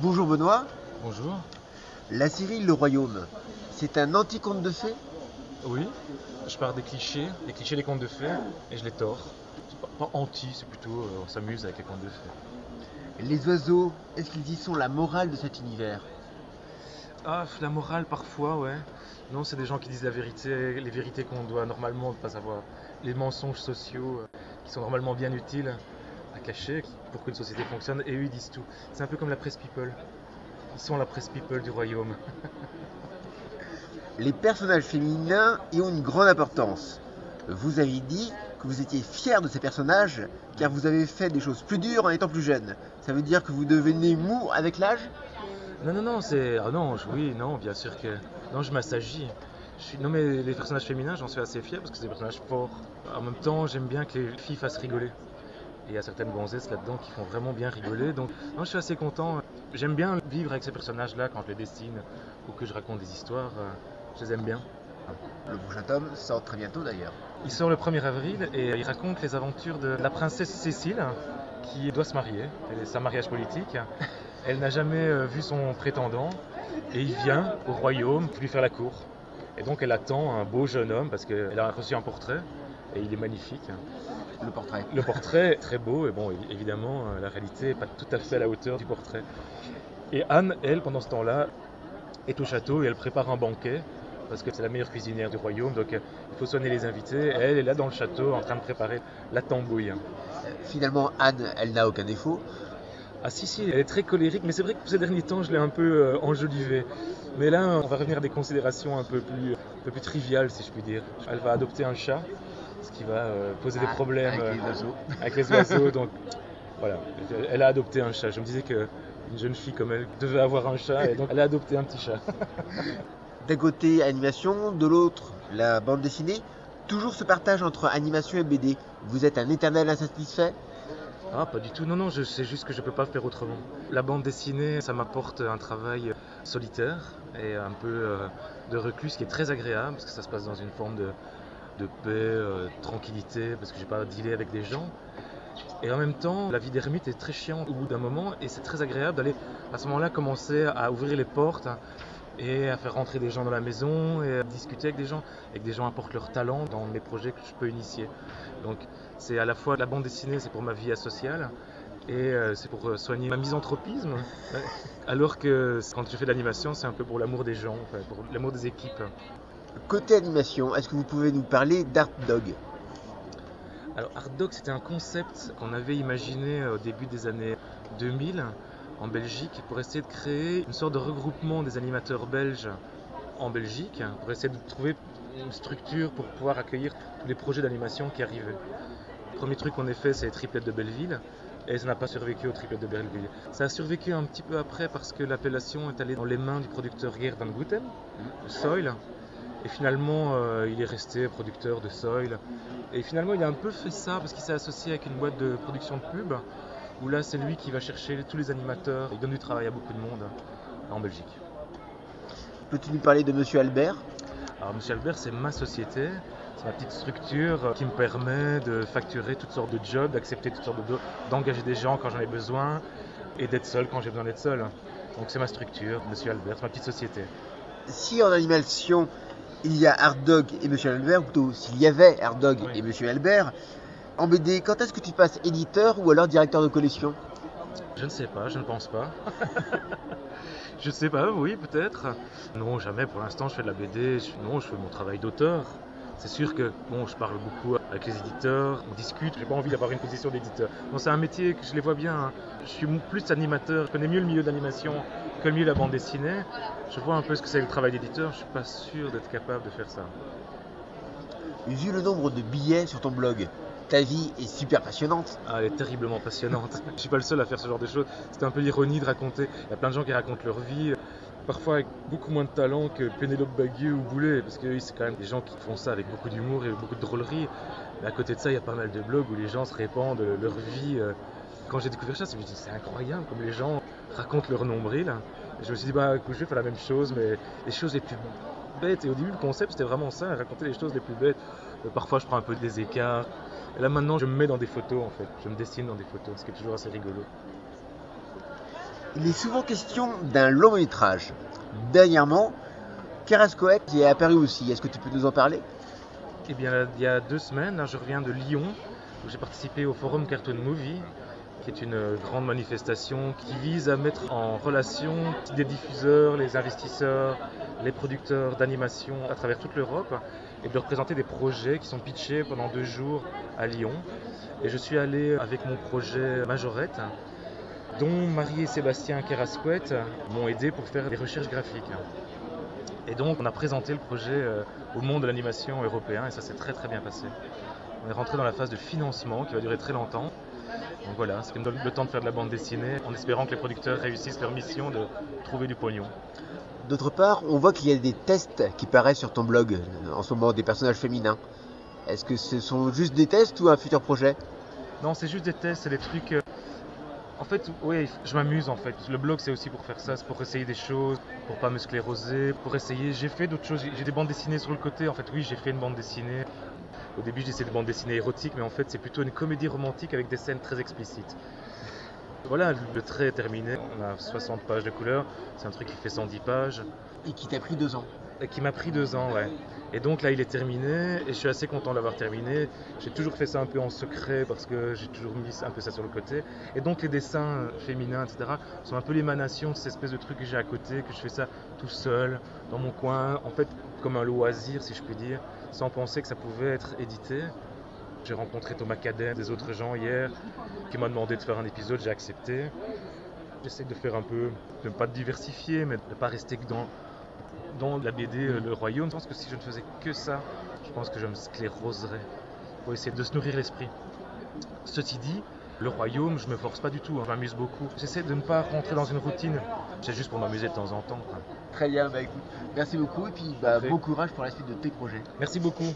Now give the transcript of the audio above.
Bonjour Benoît. Bonjour. La série Le Royaume, c'est un anti-conte de fées Oui, je pars des clichés, des clichés des contes de fées, et je les tords. C'est pas, pas anti, c'est plutôt euh, on s'amuse avec les contes de fées. Les oiseaux, est-ce qu'ils y sont la morale de cet univers? Ah, la morale parfois, ouais. Non, c'est des gens qui disent la vérité, les vérités qu'on doit normalement ne pas savoir. Les mensonges sociaux euh, qui sont normalement bien utiles à cacher pour qu'une société fonctionne, et eux ils disent tout. C'est un peu comme la presse people. Ils sont la presse people du royaume. Les personnages féminins y ont une grande importance. Vous avez dit que vous étiez fier de ces personnages car vous avez fait des choses plus dures en étant plus jeune. Ça veut dire que vous devenez mou avec l'âge? Non, non, non, c'est. Ah non, je- oui, non, bien sûr que. Non, je m'assagis. Je suis... Non, mais les personnages féminins, j'en suis assez fier parce que c'est des personnages forts. En même temps, j'aime bien que les filles fassent rigoler. Et il y a certaines gonzesses là-dedans qui font vraiment bien rigoler. Donc, non, je suis assez content. J'aime bien vivre avec ces personnages-là quand je les dessine ou que je raconte des histoires. euh, Je les aime bien. Le prochain tome sort très bientôt d'ailleurs. Il sort le 1er avril et il raconte les aventures de la princesse Cécile qui doit se marier. C'est un mariage politique. Elle n'a jamais euh, vu son prétendant et il vient au royaume pour lui faire la cour. Et donc elle attend un beau jeune homme parce qu'elle a reçu un portrait et il est magnifique. Le portrait. Le portrait très beau et bon, évi- évidemment, euh, la réalité n'est pas tout à fait à la hauteur du portrait. Et Anne, elle, pendant ce temps-là, est au château et elle prépare un banquet parce que c'est la meilleure cuisinière du royaume, donc euh, il faut soigner les invités. Elle est là dans le château en train de préparer la tambouille. Finalement, Anne, elle n'a aucun défaut. Ah si, si, elle est très colérique, mais c'est vrai que ces derniers temps, je l'ai un peu euh, enjolivé. Mais là, on va revenir à des considérations un peu plus, un peu plus triviales, si je puis dire. Elle va adopter un chat, ce qui va euh, poser des Ah, problèmes avec euh, les oiseaux. avec les oiseaux. donc voilà, Elle- elle a adopté un chat. Je me disais que une jeune fille comme elle devait avoir un chat, et donc elle a adopté un petit chat. D'un côté, animation, de l'autre, la bande dessinée. Toujours ce partage entre animation et BD. Vous êtes un éternel insatisfait? Ah, pas du tout. Non, non, je sais juste que je peux pas faire autrement. La bande dessinée, ça m'apporte un travail solitaire et un peu euh, de reclus, ce qui est très agréable parce que ça se passe dans une forme de, de paix, euh, tranquillité, parce que j'ai pas à dealer avec des gens. Et en même temps, la vie d'ermite est très chiante au bout d'un moment et c'est très agréable d'aller à ce moment-là commencer à ouvrir les portes et à faire rentrer des gens dans la maison et à discuter avec des gens et que des gens apportent leur talent dans mes projets que je peux initier. Donc c'est à la fois la bande dessinée, c'est pour ma vie asociale et euh, c'est pour euh, soigner ma misanthropisme. Alors que quand je fais de l'animation, c'est un peu pour l'amour des gens, enfin, pour l'amour des équipes. Côté animation, est-ce que vous pouvez nous parler d'Art Dog? Alors Art Dog, c'était un concept qu'on avait imaginé euh, au début des années 2000 en Belgique pour essayer de créer une sorte de regroupement des animateurs belges en Belgique, pour essayer de trouver une structure pour pouvoir accueillir tous les projets d'animation qui arrivaient. Le premier truc qu'on ait fait, c'est les triplettes de Belleville. Et ça n'a pas survécu aux triplettes de Belleville. Ça a survécu un petit peu après parce que l'appellation est allée dans les mains du producteur Geert van Gouten, de Soil. Et finalement, euh, il est resté producteur de Soil. Et finalement, il a un peu fait ça parce qu'il s'est associé avec une boîte de production de pub, où là, c'est lui qui va chercher tous les animateurs. Il donne du travail à beaucoup de monde en Belgique. Peux-tu nous parler de Monsieur Albert? Alors, Monsieur Albert, c'est ma société. C'est ma petite structure qui me permet de facturer toutes sortes de jobs, d'accepter toutes sortes de d'engager des gens quand j'en ai besoin et d'être seul quand j'ai besoin d'être seul. Donc c'est ma structure, Monsieur Albert, c'est ma petite société. Si en animation, il y a Art Dog et Monsieur Albert, ou plutôt s'il y avait Art Dog Oui. et Monsieur Albert, en BD, quand est-ce que tu passes éditeur ou alors directeur de collection? Je ne sais pas, je ne pense pas. je ne sais pas, oui, peut-être. Non, jamais. Pour l'instant, je fais de la BD. Non, je fais mon travail d'auteur. C'est sûr que bon, je parle beaucoup avec les éditeurs, on discute. J'ai pas envie d'avoir une position d'éditeur. Bon, c'est un métier que je les vois bien. hein. Je suis plus animateur. Je connais mieux le milieu d'animation que le milieu de la bande dessinée. Je vois un peu ce que c'est le travail d'éditeur. Je suis pas sûr d'être capable de faire ça. Vu le nombre de billets sur ton blog, ta vie est super passionnante. Ah, elle est terriblement passionnante. Je suis pas le seul à faire ce genre de choses. C'est un peu l'ironie de raconter. Il y a plein de gens qui racontent leur vie, parfois avec beaucoup moins de talent que Pénélope Bagieux ou Boulet, parce que c'est quand même des gens qui font ça avec beaucoup d'humour et beaucoup de drôlerie. Mais à côté de ça, il y a pas mal de blogs où les gens se répandent leur vie. euh. Quand j'ai découvert ça, je me suis dit, c'est incroyable comme les gens racontent leur nombril. Je me suis dit, bah, écoute, je vais faire la même chose, mais les choses les plus bêtes. Et au début, le concept, c'était vraiment ça, raconter les choses les plus bêtes. Euh, Parfois, je prends un peu des écarts. Et là, maintenant, je me mets dans des photos, en fait. Je me dessine dans des photos, ce qui est toujours assez rigolo. Il est souvent question d'un long métrage. Dernièrement, Carascoët est apparu aussi. Est-ce que tu peux nous en parler? Eh bien, il y a deux semaines, je reviens de Lyon, où j'ai participé au Forum Cartoon Movie, qui est une grande manifestation qui vise à mettre en relation des diffuseurs, les investisseurs, les producteurs d'animation à travers toute l'Europe et de représenter des projets qui sont pitchés pendant deux jours à Lyon. Et je suis allé avec mon projet Majorette, dont Marie et Sébastien Kerasquet m'ont aidé pour faire des recherches graphiques. Et donc on a présenté le projet euh, au monde de l'animation européen et ça s'est très très bien passé. On est rentré dans la phase de financement qui va durer très longtemps. Donc voilà, ce qui me donne le temps de faire de la bande dessinée en espérant que les producteurs réussissent leur mission de trouver du pognon. D'autre part, on voit qu'il y a des tests qui paraissent sur ton blog en ce moment des personnages féminins. Est-ce que ce sont juste des tests ou un futur projet? Non, c'est juste des tests, c'est des trucs. En fait, oui, je m'amuse en fait. Le blog, c'est aussi pour faire ça, c'est pour essayer des choses, pour pas me scléroser, pour essayer. J'ai fait d'autres choses. J'ai des bandes dessinées sur le côté. En fait, oui, j'ai fait une bande dessinée. Au début, j'essayais des bandes dessinées érotiques, mais en fait, c'est plutôt une comédie romantique avec des scènes très explicites. Voilà, le trait est terminé. On a 60 pages de couleurs. C'est un truc qui fait 110 pages. Et qui t'a pris deux ans qui m'a pris deux ans, ouais. Et donc là, il est terminé et je suis assez content d'avoir terminé. J'ai toujours fait ça un peu en secret parce que j'ai toujours mis un peu ça sur le côté. Et donc les dessins féminins, etc., sont un peu l'émanation de cette espèce de truc que j'ai à côté, que je fais ça tout seul, dans mon coin, en fait comme un loisir, si je puis dire, sans penser que ça pouvait être édité. J'ai rencontré Thomas Cadet, des autres gens hier, qui m'ont demandé de faire un épisode, j'ai accepté. J'essaie de faire un peu, de ne pas diversifier, mais de ne pas rester que dans, dans la BD euh, Le Royaume. Je pense que si je ne faisais que ça, je pense que je me scléroserais pour essayer de se nourrir l'esprit. Ceci dit, le royaume, je me force pas du tout, hein. je m'amuse beaucoup. J'essaie de ne pas rentrer dans une routine, c'est juste pour m'amuser de temps en temps. Très bien, bah écoute, merci beaucoup et puis bah, bon courage pour la suite de tes projets. Merci beaucoup.